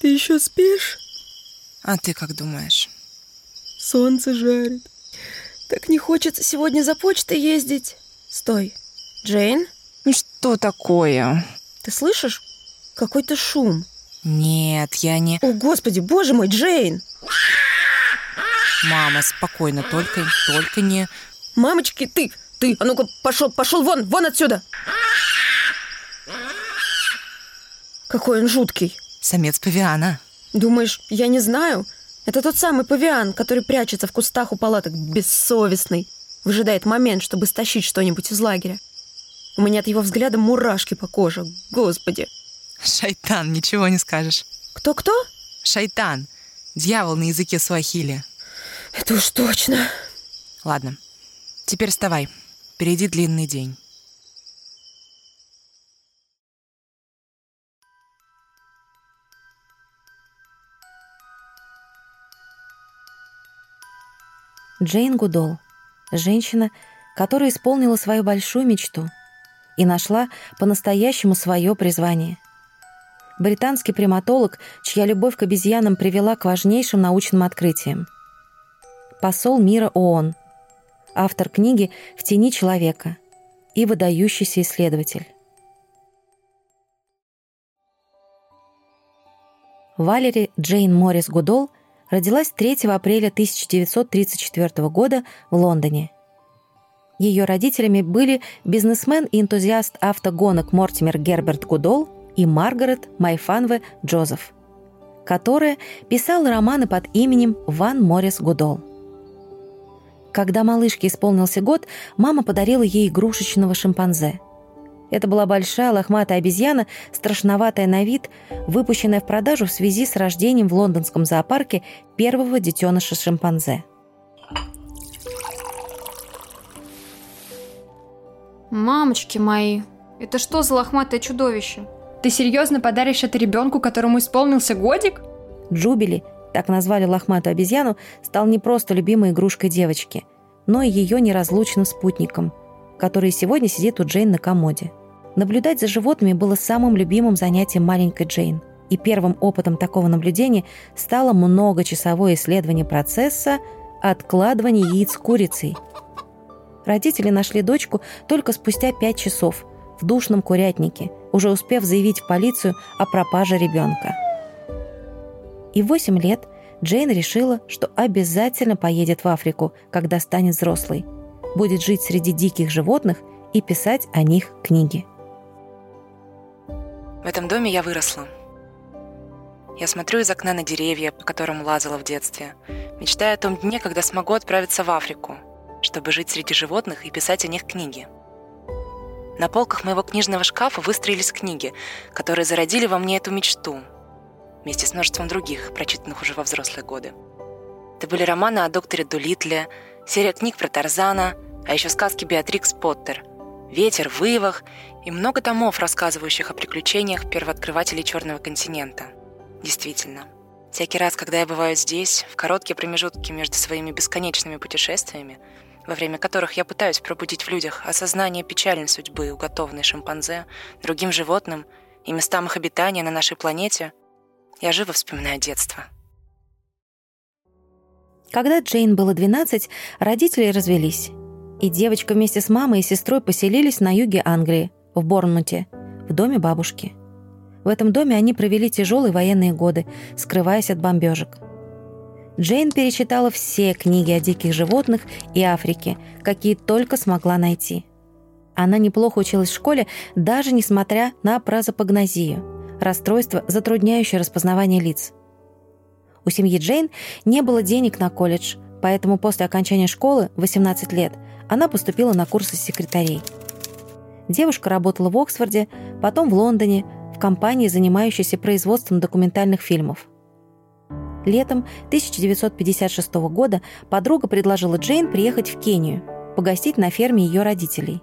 Ты еще спишь? А ты как думаешь? Солнце жарит. Так не хочется сегодня за почтой ездить. Стой. Джейн? Ну что такое? Ты слышишь? Какой-то шум. Нет, я не... О, господи, боже мой, Джейн! Мама, спокойно, только, только не... Мамочки, ты, ты, а ну-ка, пошел, пошел вон, вон отсюда! Какой он жуткий. Самец павиана. Думаешь, я не знаю? Это тот самый павиан, который прячется в кустах у палаток, бессовестный. Выжидает момент, чтобы стащить что-нибудь из лагеря. У меня от его взгляда мурашки по коже. Господи. Шайтан, ничего не скажешь. Кто-кто? Шайтан. Дьявол на языке суахили. Это уж точно. Ладно, теперь вставай. Впереди длинный день. Джейн Гудол. Женщина, которая исполнила свою большую мечту и нашла по-настоящему свое призвание. Британский приматолог, чья любовь к обезьянам привела к важнейшим научным открытиям. Посол мира ООН. Автор книги «В тени человека» и выдающийся исследователь. Валери Джейн Моррис Гудол родилась 3 апреля 1934 года в Лондоне. Ее родителями были бизнесмен и энтузиаст автогонок Мортимер Герберт Гудол и Маргарет Майфанве Джозеф, которая писала романы под именем Ван Моррис Гудол. Когда малышке исполнился год, мама подарила ей игрушечного шимпанзе. Это была большая лохматая обезьяна, страшноватая на вид, выпущенная в продажу в связи с рождением в лондонском зоопарке первого детеныша шимпанзе. Мамочки мои, это что за лохматое чудовище? Ты серьезно подаришь это ребенку, которому исполнился годик? Джубили, так назвали лохматую обезьяну, стал не просто любимой игрушкой девочки, но и ее неразлучным спутником, который сегодня сидит у Джейн на комоде. Наблюдать за животными было самым любимым занятием маленькой Джейн. И первым опытом такого наблюдения стало многочасовое исследование процесса откладывания яиц курицей. Родители нашли дочку только спустя пять часов в душном курятнике, уже успев заявить в полицию о пропаже ребенка. И в 8 лет Джейн решила, что обязательно поедет в Африку, когда станет взрослой, будет жить среди диких животных и писать о них книги. В этом доме я выросла. Я смотрю из окна на деревья, по которым лазала в детстве, мечтая о том дне, когда смогу отправиться в Африку, чтобы жить среди животных и писать о них книги. На полках моего книжного шкафа выстроились книги, которые зародили во мне эту мечту, вместе с множеством других, прочитанных уже во взрослые годы. Это были романы о докторе Дулитле, серия книг про Тарзана, а еще сказки Беатрикс Поттер, «Ветер в Ивах» и много томов, рассказывающих о приключениях первооткрывателей Черного континента. Действительно, всякий раз, когда я бываю здесь, в короткие промежутки между своими бесконечными путешествиями, во время которых я пытаюсь пробудить в людях осознание печальной судьбы, уготованной шимпанзе, другим животным и местам их обитания на нашей планете, я живо вспоминаю детство. Когда Джейн было 12, родители развелись, и девочка вместе с мамой и сестрой поселились на юге Англии, в Борнмуте, в доме бабушки. В этом доме они провели тяжелые военные годы, скрываясь от бомбежек. Джейн перечитала все книги о диких животных и Африке, какие только смогла найти. Она неплохо училась в школе, даже несмотря на празопагнозию, расстройство, затрудняющее распознавание лиц. У семьи Джейн не было денег на колледж, поэтому после окончания школы, 18 лет, она поступила на курсы секретарей – Девушка работала в Оксфорде, потом в Лондоне, в компании, занимающейся производством документальных фильмов. Летом 1956 года подруга предложила Джейн приехать в Кению, погостить на ферме ее родителей.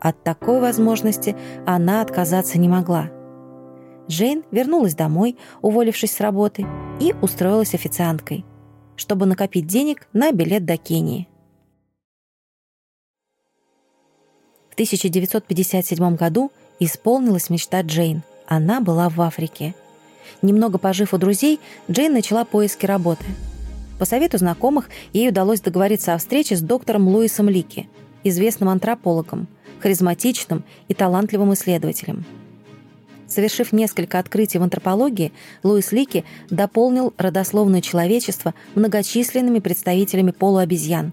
От такой возможности она отказаться не могла. Джейн вернулась домой, уволившись с работы, и устроилась официанткой, чтобы накопить денег на билет до Кении. 1957 году исполнилась мечта Джейн. Она была в Африке. Немного пожив у друзей, Джейн начала поиски работы. По совету знакомых ей удалось договориться о встрече с доктором Луисом Лики, известным антропологом, харизматичным и талантливым исследователем. Совершив несколько открытий в антропологии, Луис Лики дополнил родословное человечество многочисленными представителями полуобезьян.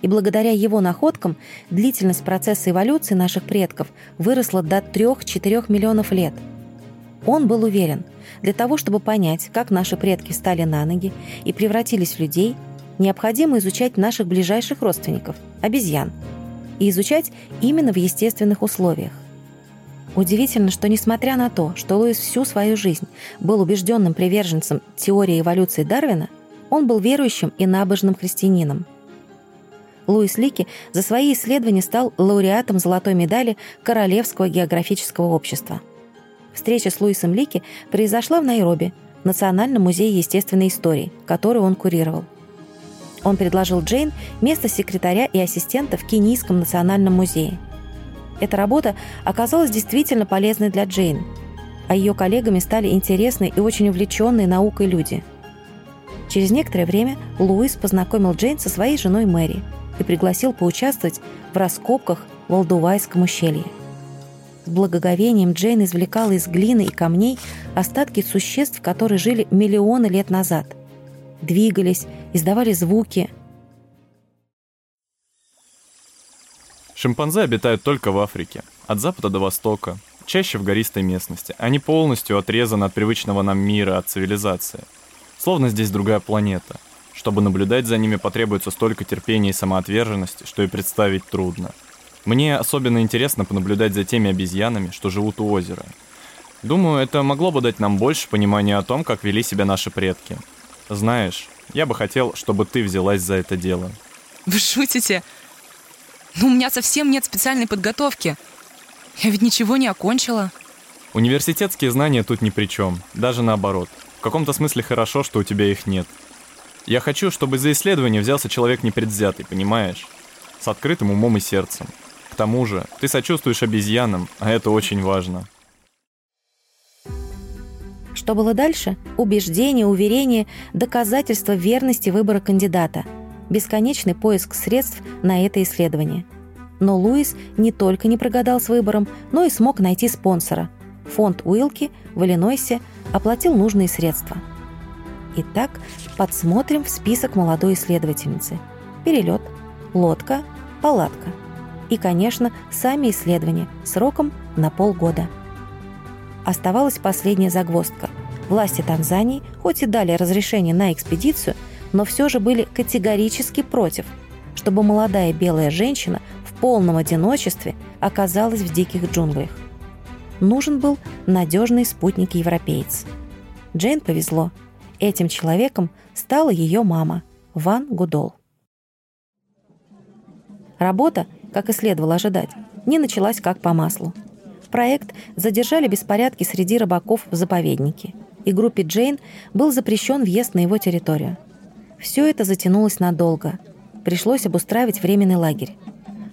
И благодаря его находкам длительность процесса эволюции наших предков выросла до 3-4 миллионов лет. Он был уверен, для того, чтобы понять, как наши предки встали на ноги и превратились в людей, необходимо изучать наших ближайших родственников – обезьян, и изучать именно в естественных условиях. Удивительно, что несмотря на то, что Луис всю свою жизнь был убежденным приверженцем теории эволюции Дарвина, он был верующим и набожным христианином. Луис Лики за свои исследования стал лауреатом золотой медали Королевского географического общества. Встреча с Луисом Лики произошла в Найроби, Национальном музее естественной истории, который он курировал. Он предложил Джейн место секретаря и ассистента в Кенийском национальном музее – эта работа оказалась действительно полезной для Джейн, а ее коллегами стали интересные и очень увлеченные наукой люди. Через некоторое время Луис познакомил Джейн со своей женой Мэри и пригласил поучаствовать в раскопках в Алдувайском ущелье. С благоговением Джейн извлекала из глины и камней остатки существ, которые жили миллионы лет назад. Двигались, издавали звуки – Шимпанзе обитают только в Африке, от запада до востока, чаще в гористой местности. Они полностью отрезаны от привычного нам мира, от цивилизации. Словно здесь другая планета. Чтобы наблюдать за ними потребуется столько терпения и самоотверженности, что и представить трудно. Мне особенно интересно понаблюдать за теми обезьянами, что живут у озера. Думаю, это могло бы дать нам больше понимания о том, как вели себя наши предки. Знаешь, я бы хотел, чтобы ты взялась за это дело. Вы шутите? Но ну, у меня совсем нет специальной подготовки. Я ведь ничего не окончила. Университетские знания тут ни при чем. Даже наоборот. В каком-то смысле хорошо, что у тебя их нет. Я хочу, чтобы за исследование взялся человек непредвзятый, понимаешь? С открытым умом и сердцем. К тому же, ты сочувствуешь обезьянам, а это очень важно. Что было дальше? Убеждение, уверение, доказательство верности выбора кандидата – бесконечный поиск средств на это исследование. Но Луис не только не прогадал с выбором, но и смог найти спонсора. Фонд Уилки в Иллинойсе оплатил нужные средства. Итак, подсмотрим в список молодой исследовательницы. Перелет, лодка, палатка. И, конечно, сами исследования сроком на полгода. Оставалась последняя загвоздка. Власти Танзании, хоть и дали разрешение на экспедицию, но все же были категорически против, чтобы молодая белая женщина в полном одиночестве оказалась в диких джунглях. Нужен был надежный спутник-европеец. Джейн повезло. Этим человеком стала ее мама, Ван Гудол. Работа, как и следовало ожидать, не началась как по маслу. Проект задержали беспорядки среди рыбаков в заповеднике, и группе Джейн был запрещен въезд на его территорию – все это затянулось надолго. Пришлось обустраивать временный лагерь.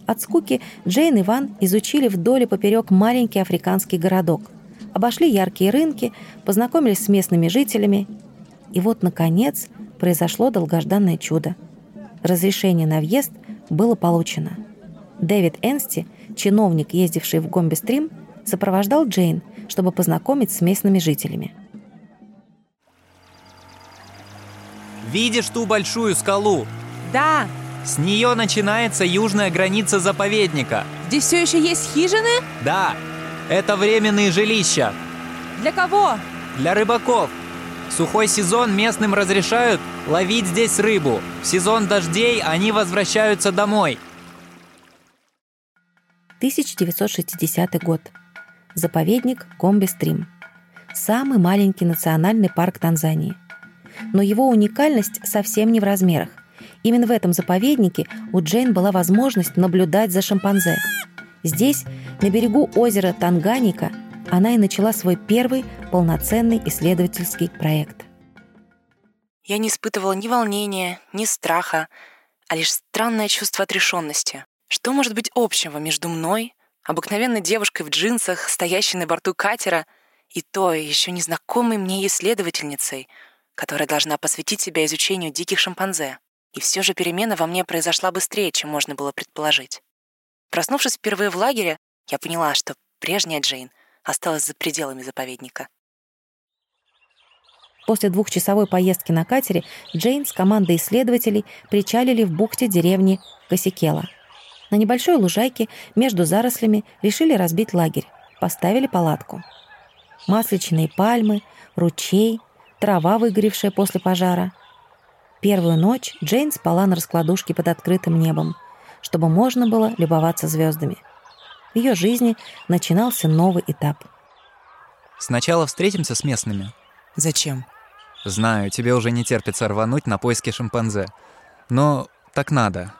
От скуки Джейн и Ван изучили вдоль и поперек маленький африканский городок. Обошли яркие рынки, познакомились с местными жителями. И вот, наконец, произошло долгожданное чудо. Разрешение на въезд было получено. Дэвид Энсти, чиновник, ездивший в Гомбе-стрим, сопровождал Джейн, чтобы познакомить с местными жителями. Видишь ту большую скалу? Да. С нее начинается южная граница заповедника. Здесь все еще есть хижины? Да. Это временные жилища. Для кого? Для рыбаков. В сухой сезон местным разрешают ловить здесь рыбу. В сезон дождей они возвращаются домой. 1960 год. Заповедник Комби-Стрим. Самый маленький национальный парк Танзании – но его уникальность совсем не в размерах. Именно в этом заповеднике у Джейн была возможность наблюдать за шимпанзе. Здесь, на берегу озера Танганика, она и начала свой первый полноценный исследовательский проект. Я не испытывала ни волнения, ни страха, а лишь странное чувство отрешенности. Что может быть общего между мной, обыкновенной девушкой в джинсах, стоящей на борту катера, И той еще незнакомой мне исследовательницей, которая должна посвятить себя изучению диких шимпанзе. И все же перемена во мне произошла быстрее, чем можно было предположить. Проснувшись впервые в лагере, я поняла, что прежняя Джейн осталась за пределами заповедника. После двухчасовой поездки на катере Джейн с командой исследователей причалили в бухте деревни Косикела. На небольшой лужайке между зарослями решили разбить лагерь, поставили палатку. Масличные пальмы, ручей, трава, выгоревшая после пожара. Первую ночь Джейн спала на раскладушке под открытым небом, чтобы можно было любоваться звездами. В ее жизни начинался новый этап. Сначала встретимся с местными. Зачем? Знаю, тебе уже не терпится рвануть на поиски шимпанзе. Но так надо.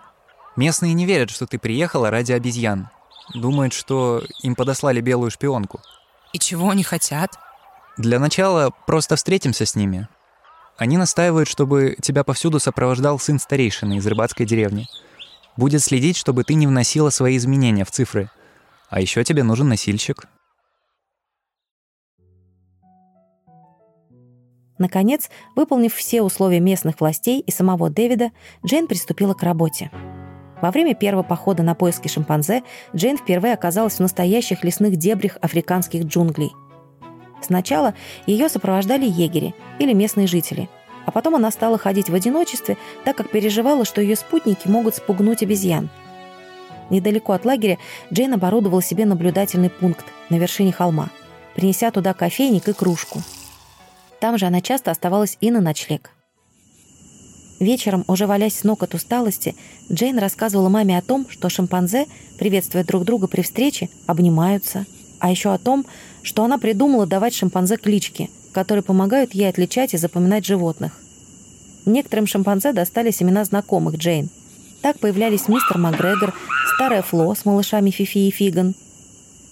Местные не верят, что ты приехала ради обезьян. Думают, что им подослали белую шпионку. И чего они хотят? Для начала просто встретимся с ними. Они настаивают, чтобы тебя повсюду сопровождал сын старейшины из рыбацкой деревни. Будет следить, чтобы ты не вносила свои изменения в цифры. А еще тебе нужен носильщик. Наконец, выполнив все условия местных властей и самого Дэвида, Джейн приступила к работе. Во время первого похода на поиски шимпанзе Джейн впервые оказалась в настоящих лесных дебрях африканских джунглей. Сначала ее сопровождали егери или местные жители, а потом она стала ходить в одиночестве, так как переживала, что ее спутники могут спугнуть обезьян. Недалеко от лагеря Джейн оборудовала себе наблюдательный пункт на вершине холма, принеся туда кофейник и кружку – там же она часто оставалась и на ночлег. Вечером, уже валясь с ног от усталости, Джейн рассказывала маме о том, что шимпанзе, приветствуя друг друга при встрече, обнимаются, а еще о том, что она придумала давать шимпанзе клички, которые помогают ей отличать и запоминать животных. Некоторым шимпанзе достались имена знакомых Джейн. Так появлялись мистер Макгрегор, старая Фло с малышами Фифи и Фиган,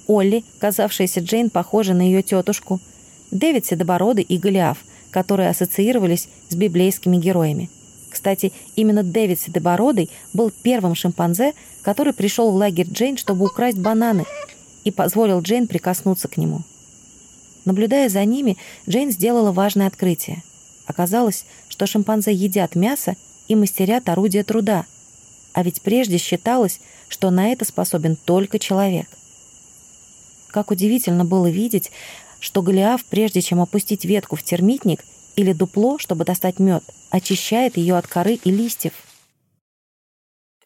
Олли, казавшаяся Джейн похожей на ее тетушку – Дэвид Седобородый и Голиаф, которые ассоциировались с библейскими героями. Кстати, именно Дэвид Седобородый был первым шимпанзе, который пришел в лагерь Джейн, чтобы украсть бананы, и позволил Джейн прикоснуться к нему. Наблюдая за ними, Джейн сделала важное открытие. Оказалось, что шимпанзе едят мясо и мастерят орудия труда. А ведь прежде считалось, что на это способен только человек. Как удивительно было видеть, что Голиаф, прежде чем опустить ветку в термитник или дупло, чтобы достать мед, очищает ее от коры и листьев.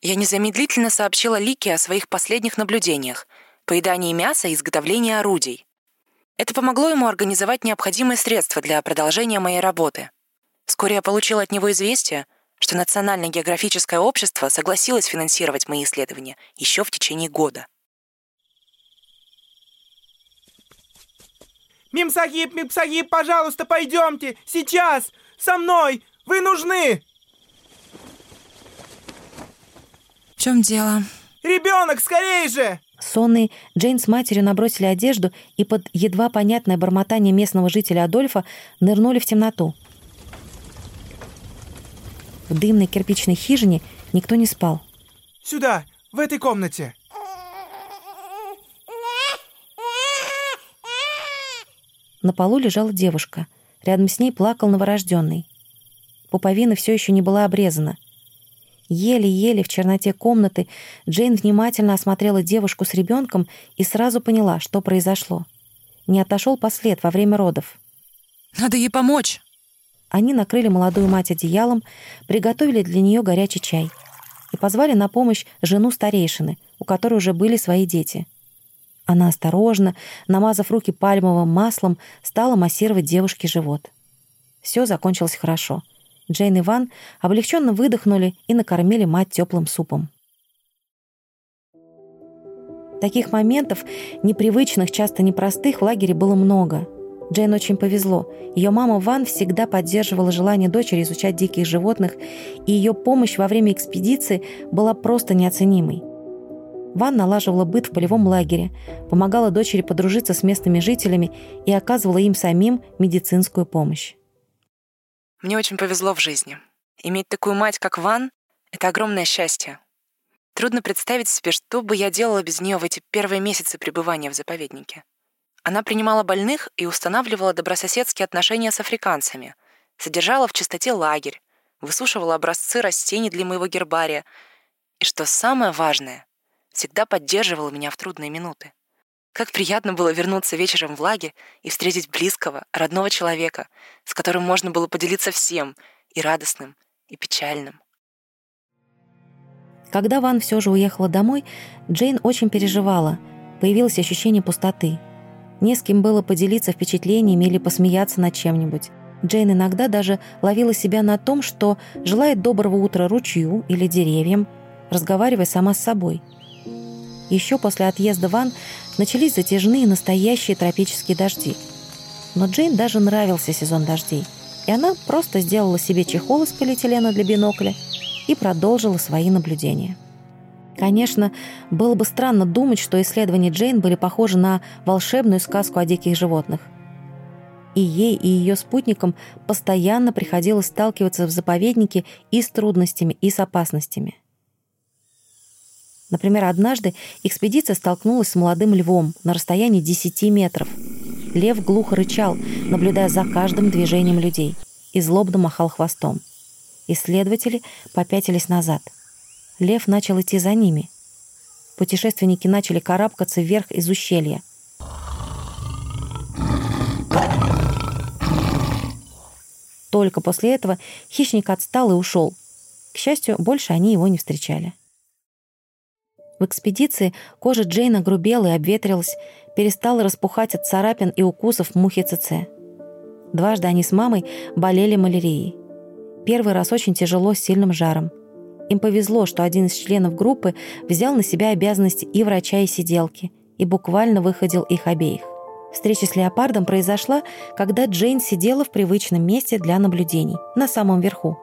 Я незамедлительно сообщила Лике о своих последних наблюдениях, поедании мяса и изготовлении орудий. Это помогло ему организовать необходимые средства для продолжения моей работы. Вскоре я получила от него известие, что Национальное географическое общество согласилось финансировать мои исследования еще в течение года. Мимсагиб, Мимсагиб, пожалуйста, пойдемте! Сейчас! Со мной! Вы нужны! В чем дело? Ребенок, скорей же! Сонные Джейн с матерью набросили одежду и под едва понятное бормотание местного жителя Адольфа нырнули в темноту. В дымной кирпичной хижине никто не спал. Сюда, в этой комнате. На полу лежала девушка. Рядом с ней плакал новорожденный. Пуповина все еще не была обрезана. Еле-еле в черноте комнаты Джейн внимательно осмотрела девушку с ребенком и сразу поняла, что произошло. Не отошел послед во время родов. «Надо ей помочь!» Они накрыли молодую мать одеялом, приготовили для нее горячий чай и позвали на помощь жену старейшины, у которой уже были свои дети — она осторожно, намазав руки пальмовым маслом, стала массировать девушке живот. Все закончилось хорошо. Джейн и Ван облегченно выдохнули и накормили мать теплым супом. Таких моментов, непривычных, часто непростых, в лагере было много. Джейн очень повезло. Ее мама Ван всегда поддерживала желание дочери изучать диких животных, и ее помощь во время экспедиции была просто неоценимой. Ван налаживала быт в полевом лагере, помогала дочери подружиться с местными жителями и оказывала им самим медицинскую помощь. Мне очень повезло в жизни. Иметь такую мать, как Ван, — это огромное счастье. Трудно представить себе, что бы я делала без нее в эти первые месяцы пребывания в заповеднике. Она принимала больных и устанавливала добрососедские отношения с африканцами, содержала в чистоте лагерь, высушивала образцы растений для моего гербария и, что самое важное, всегда поддерживала меня в трудные минуты. Как приятно было вернуться вечером в лагерь и встретить близкого, родного человека, с которым можно было поделиться всем, и радостным, и печальным. Когда Ван все же уехала домой, Джейн очень переживала. Появилось ощущение пустоты. Не с кем было поделиться впечатлениями или посмеяться над чем-нибудь. Джейн иногда даже ловила себя на том, что желает доброго утра ручью или деревьям, разговаривая сама с собой. Еще после отъезда Ван начались затяжные настоящие тропические дожди. Но Джейн даже нравился сезон дождей, и она просто сделала себе чехол из полиэтилена для бинокля и продолжила свои наблюдения. Конечно, было бы странно думать, что исследования Джейн были похожи на волшебную сказку о диких животных. И ей, и ее спутникам постоянно приходилось сталкиваться в заповеднике и с трудностями, и с опасностями. Например, однажды экспедиция столкнулась с молодым львом на расстоянии 10 метров. Лев глухо рычал, наблюдая за каждым движением людей, и злобно махал хвостом. Исследователи попятились назад — Лев начал идти за ними. Путешественники начали карабкаться вверх из ущелья. Только после этого хищник отстал и ушел. К счастью, больше они его не встречали. В экспедиции кожа Джейна грубела и обветрилась, перестала распухать от царапин и укусов мухи ЦЦ. Дважды они с мамой болели малярией. Первый раз очень тяжело с сильным жаром. Им повезло, что один из членов группы взял на себя обязанности и врача, и сиделки, и буквально выходил их обеих. Встреча с леопардом произошла, когда Джейн сидела в привычном месте для наблюдений, на самом верху.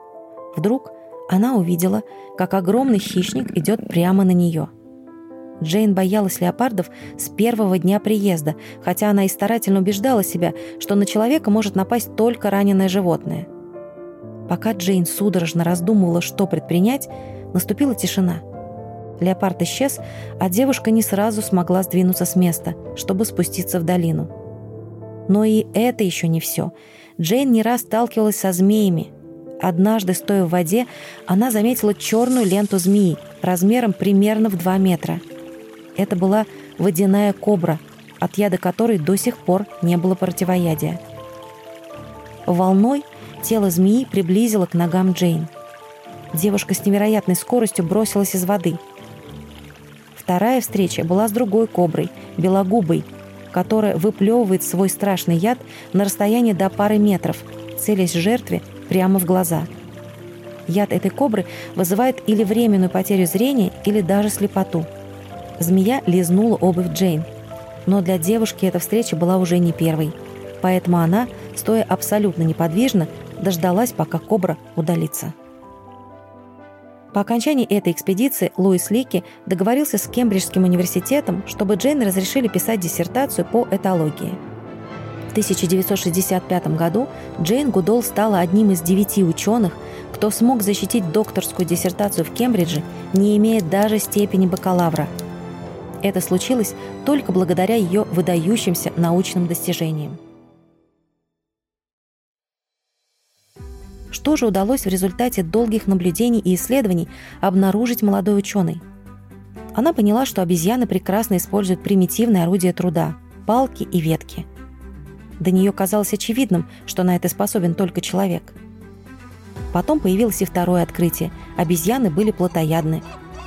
Вдруг она увидела, как огромный хищник идет прямо на нее. Джейн боялась леопардов с первого дня приезда, хотя она и старательно убеждала себя, что на человека может напасть только раненое животное – Пока Джейн судорожно раздумывала, что предпринять, наступила тишина. Леопард исчез, а девушка не сразу смогла сдвинуться с места, чтобы спуститься в долину. Но и это еще не все. Джейн не раз сталкивалась со змеями. Однажды, стоя в воде, она заметила черную ленту змеи размером примерно в 2 метра. Это была водяная кобра, от яда которой до сих пор не было противоядия. Волной Тело змеи приблизило к ногам Джейн. Девушка с невероятной скоростью бросилась из воды. Вторая встреча была с другой коброй, белогубой, которая выплевывает свой страшный яд на расстоянии до пары метров, целясь жертве прямо в глаза. Яд этой кобры вызывает или временную потерю зрения, или даже слепоту. Змея лизнула обувь Джейн. Но для девушки эта встреча была уже не первой. Поэтому она, стоя абсолютно неподвижно, дождалась, пока кобра удалится. По окончании этой экспедиции Луис Лики договорился с Кембриджским университетом, чтобы Джейн разрешили писать диссертацию по этологии. В 1965 году Джейн Гудол стала одним из девяти ученых, кто смог защитить докторскую диссертацию в Кембридже, не имея даже степени бакалавра. Это случилось только благодаря ее выдающимся научным достижениям. Что же удалось в результате долгих наблюдений и исследований обнаружить молодой ученый? Она поняла, что обезьяны прекрасно используют примитивные орудия труда – палки и ветки. До нее казалось очевидным, что на это способен только человек. Потом появилось и второе открытие – обезьяны были плотоядны.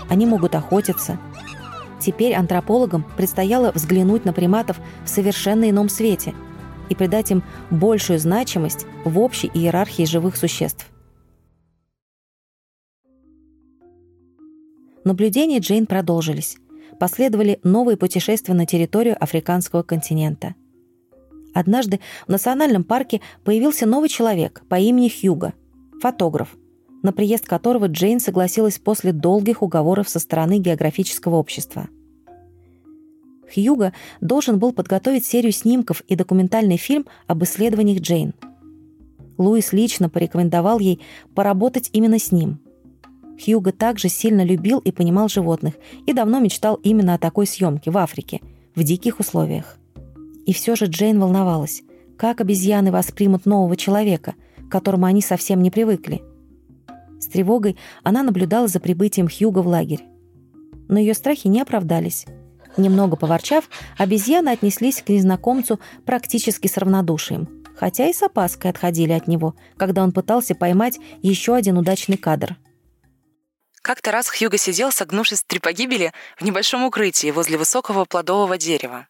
Они могут охотиться. Теперь антропологам предстояло взглянуть на приматов в совершенно ином свете – и придать им большую значимость в общей иерархии живых существ. Наблюдения Джейн продолжились. Последовали новые путешествия на территорию африканского континента. Однажды в национальном парке появился новый человек по имени Хьюго, фотограф, на приезд которого Джейн согласилась после долгих уговоров со стороны географического общества – Хьюго должен был подготовить серию снимков и документальный фильм об исследованиях Джейн. Луис лично порекомендовал ей поработать именно с ним. Хьюго также сильно любил и понимал животных и давно мечтал именно о такой съемке в Африке, в диких условиях. И все же Джейн волновалась, как обезьяны воспримут нового человека, к которому они совсем не привыкли. С тревогой она наблюдала за прибытием Хьюга в лагерь. Но ее страхи не оправдались. Немного поворчав, обезьяны отнеслись к незнакомцу практически с равнодушием, хотя и с опаской отходили от него, когда он пытался поймать еще один удачный кадр. Как-то раз Хьюго сидел, согнувшись три погибели, в небольшом укрытии возле высокого плодового дерева.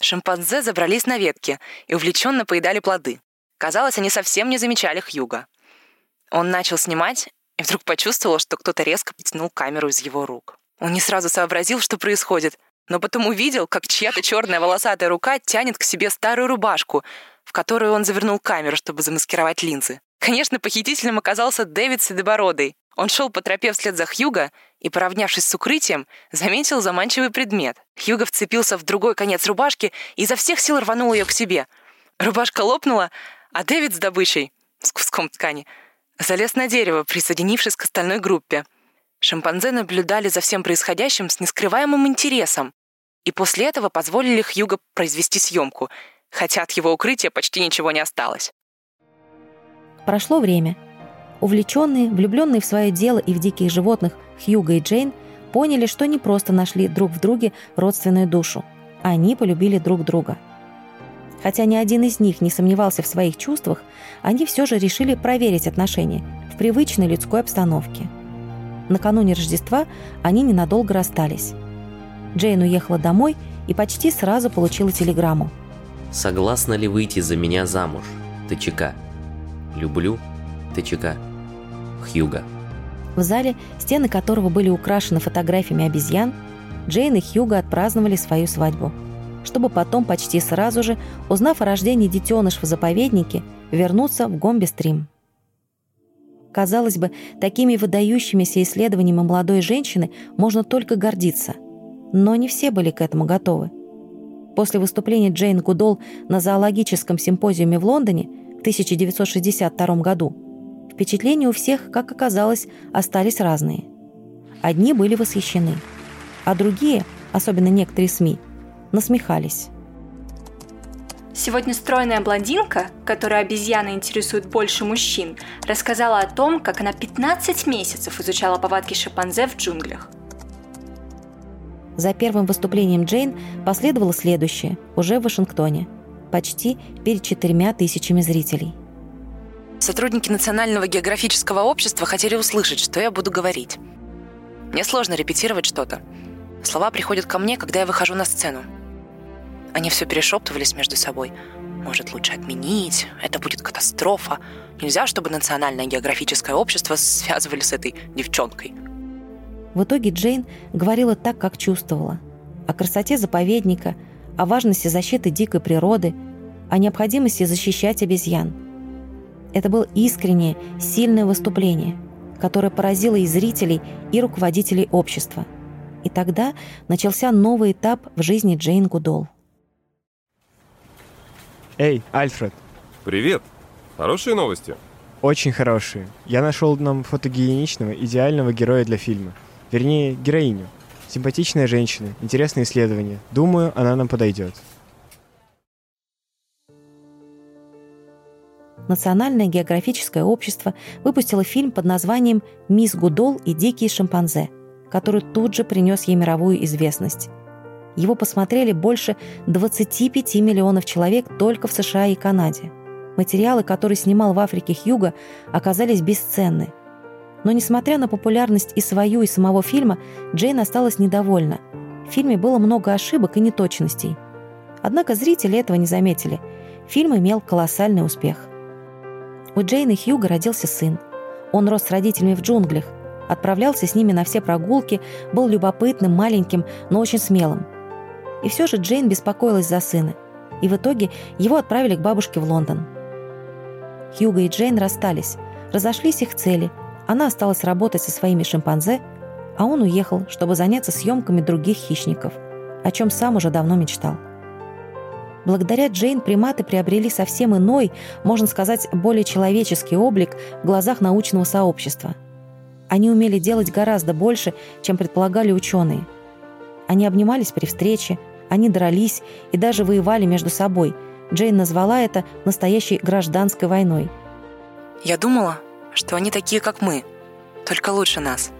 Шимпанзе забрались на ветки и увлеченно поедали плоды. Казалось, они совсем не замечали Хьюга. Он начал снимать и вдруг почувствовал, что кто-то резко потянул камеру из его рук. Он не сразу сообразил, что происходит, но потом увидел, как чья-то черная волосатая рука тянет к себе старую рубашку, в которую он завернул камеру, чтобы замаскировать линзы. Конечно, похитителем оказался Дэвид Седобородый. Он шел по тропе вслед за Хьюго и, поравнявшись с укрытием, заметил заманчивый предмет. Хьюго вцепился в другой конец рубашки и изо всех сил рванул ее к себе. Рубашка лопнула, а Дэвид с добычей, с куском ткани, залез на дерево, присоединившись к остальной группе. Шимпанзе наблюдали за всем происходящим с нескрываемым интересом и после этого позволили Хьюго произвести съемку, хотя от его укрытия почти ничего не осталось. Прошло время. Увлеченные, влюбленные в свое дело и в диких животных Хьюго и Джейн поняли, что не просто нашли друг в друге родственную душу. Они полюбили друг друга. Хотя ни один из них не сомневался в своих чувствах, они все же решили проверить отношения в привычной людской обстановке. Накануне Рождества они ненадолго расстались. Джейн уехала домой и почти сразу получила телеграмму. «Согласна ли выйти за меня замуж, ТЧК?» Люблю ТЧК. Хьюга. В зале, стены которого были украшены фотографиями обезьян, Джейн и Хьюга отпраздновали свою свадьбу, чтобы потом почти сразу же, узнав о рождении детеныш в заповеднике, вернуться в Гомбе-стрим. Казалось бы, такими выдающимися исследованиями молодой женщины можно только гордиться. Но не все были к этому готовы. После выступления Джейн Гудол на зоологическом симпозиуме в Лондоне 1962 году, впечатления у всех, как оказалось, остались разные. Одни были восхищены, а другие, особенно некоторые СМИ, насмехались. Сегодня стройная блондинка, которая обезьяны интересует больше мужчин, рассказала о том, как она 15 месяцев изучала повадки шимпанзе в джунглях. За первым выступлением Джейн последовало следующее, уже в Вашингтоне – почти перед четырьмя тысячами зрителей. Сотрудники Национального географического общества хотели услышать, что я буду говорить. Мне сложно репетировать что-то. Слова приходят ко мне, когда я выхожу на сцену. Они все перешептывались между собой. Может, лучше отменить, это будет катастрофа. Нельзя, чтобы Национальное географическое общество связывали с этой девчонкой. В итоге Джейн говорила так, как чувствовала. О красоте заповедника – о важности защиты дикой природы, о необходимости защищать обезьян. Это было искреннее, сильное выступление, которое поразило и зрителей, и руководителей общества. И тогда начался новый этап в жизни Джейн Гудол. Эй, Альфред. Привет. Хорошие новости? Очень хорошие. Я нашел нам фотогеничного, идеального героя для фильма. Вернее, героиню. Симпатичная женщина, интересное исследование. Думаю, она нам подойдет. Национальное географическое общество выпустило фильм под названием «Мисс Гудол и дикие шимпанзе», который тут же принес ей мировую известность. Его посмотрели больше 25 миллионов человек только в США и Канаде. Материалы, которые снимал в Африке Хьюго, оказались бесценны – но, несмотря на популярность и свою, и самого фильма, Джейн осталась недовольна. В фильме было много ошибок и неточностей. Однако зрители этого не заметили. Фильм имел колоссальный успех. У Джейн и Хьюга родился сын. Он рос с родителями в джунглях, отправлялся с ними на все прогулки, был любопытным, маленьким, но очень смелым. И все же Джейн беспокоилась за сына, и в итоге его отправили к бабушке в Лондон. Хьюго и Джейн расстались, разошлись их цели – она осталась работать со своими шимпанзе, а он уехал, чтобы заняться съемками других хищников, о чем сам уже давно мечтал. Благодаря Джейн приматы приобрели совсем иной, можно сказать, более человеческий облик в глазах научного сообщества. Они умели делать гораздо больше, чем предполагали ученые. Они обнимались при встрече, Они дрались и даже воевали между собой. Джейн назвала это настоящей гражданской войной. Я думала, что они такие, как мы, только лучше нас.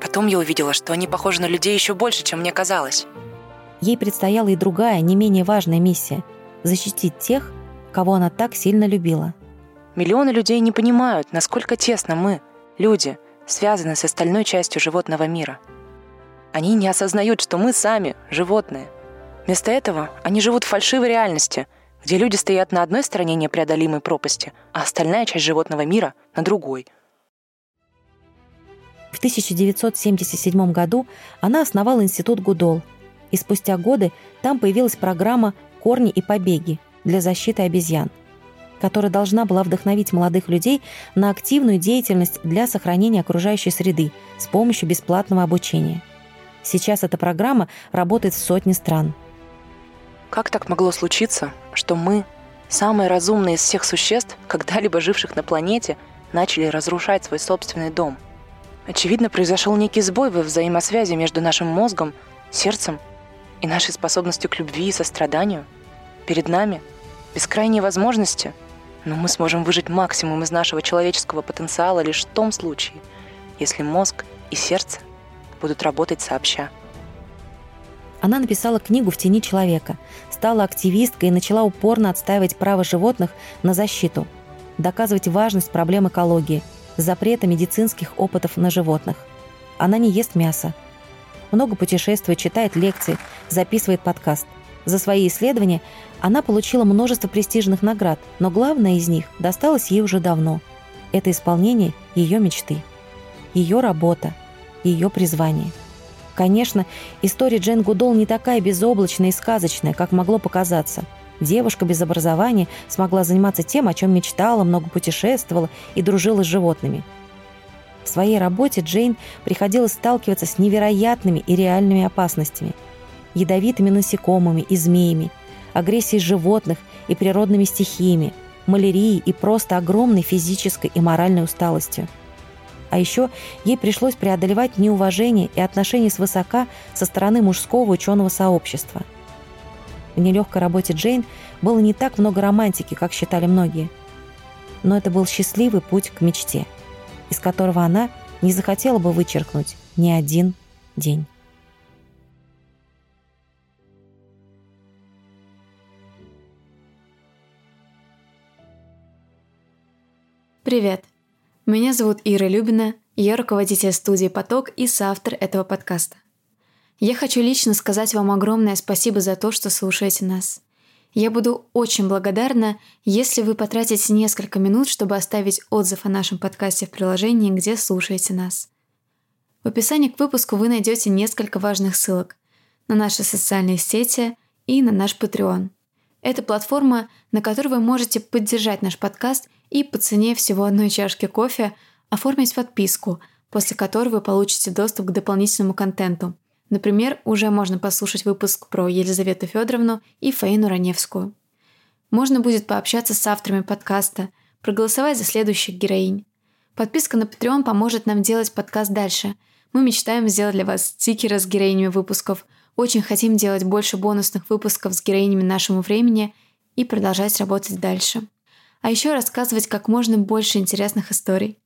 Потом я увидела, что они похожи на людей еще больше, чем мне казалось. Ей предстояла и другая, не менее важная миссия – защитить тех, кого она так сильно любила. Миллионы людей не понимают, насколько тесно мы, люди, связаны с остальной частью животного мира. Они не осознают, что мы сами – животные. Вместо этого они живут в фальшивой реальности, где люди стоят на одной стороне непреодолимой пропасти, а остальная часть животного мира – на другой. В 1977 году она основала институт Гудол, и спустя годы там появилась программа «Корни и побеги» для защиты обезьян, которая должна была вдохновить молодых людей на активную деятельность для сохранения окружающей среды с помощью бесплатного обучения. Сейчас эта программа работает в сотне стран. Как так могло случиться, что мы, самые разумные из всех существ, когда-либо живших на планете, начали разрушать свой собственный дом? Очевидно, произошел некий сбой во взаимосвязи между нашим мозгом, сердцем и нашей способностью к любви и состраданию. Перед нами бескрайние возможности, но мы сможем выжить максимум из нашего человеческого потенциала лишь в том случае, если мозг и сердце будут работать сообща. Она написала книгу «В тени человека», стала активисткой и начала упорно отстаивать право животных на защиту, доказывать важность проблем экологии, запрета медицинских опытов на животных. Она не ест мясо. Много путешествует, читает лекции, записывает подкаст. За свои исследования она получила множество престижных наград, но главное из них досталось ей уже давно. Это исполнение ее мечты, ее работа, ее призвание. Конечно, история Джен Гудол не такая безоблачная и сказочная, как могло показаться. Девушка без образования смогла заниматься тем, о чем мечтала, много путешествовала и дружила с животными. В своей работе Джейн приходилось сталкиваться с невероятными и реальными опасностями. Ядовитыми насекомыми и змеями, агрессией животных и природными стихиями, малярией и просто огромной физической и моральной усталостью. А еще ей пришлось преодолевать неуважение и отношения свысока со стороны мужского ученого сообщества. В нелегкой работе Джейн было не так много романтики, как считали многие. Но это был счастливый путь к мечте, из которого она не захотела бы вычеркнуть ни один день. Привет! Меня зовут Ира Любина, я руководитель студии «Поток» и соавтор этого подкаста. Я хочу лично сказать вам огромное спасибо за то, что слушаете нас. Я буду очень благодарна, если вы потратите несколько минут, чтобы оставить отзыв о нашем подкасте в приложении, где слушаете нас. В описании к выпуску вы найдете несколько важных ссылок на наши социальные сети и на наш Patreon. Это платформа, на которой вы можете поддержать наш подкаст и по цене всего одной чашки кофе оформить подписку, после которой вы получите доступ к дополнительному контенту. Например, уже можно послушать выпуск про Елизавету Федоровну и Фаину Раневскую. Можно будет пообщаться с авторами подкаста, проголосовать за следующих героинь. Подписка на Patreon поможет нам делать подкаст дальше. Мы мечтаем сделать для вас стикеры с героинями выпусков, очень хотим делать больше бонусных выпусков с героинями нашему времени и продолжать работать дальше а еще рассказывать как можно больше интересных историй.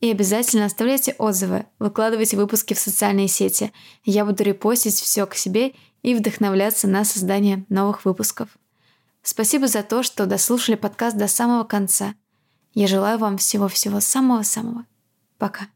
И обязательно оставляйте отзывы, выкладывайте выпуски в социальные сети. Я буду репостить все к себе и вдохновляться на создание новых выпусков. Спасибо за то, что дослушали подкаст до самого конца. Я желаю вам всего-всего самого-самого. Пока.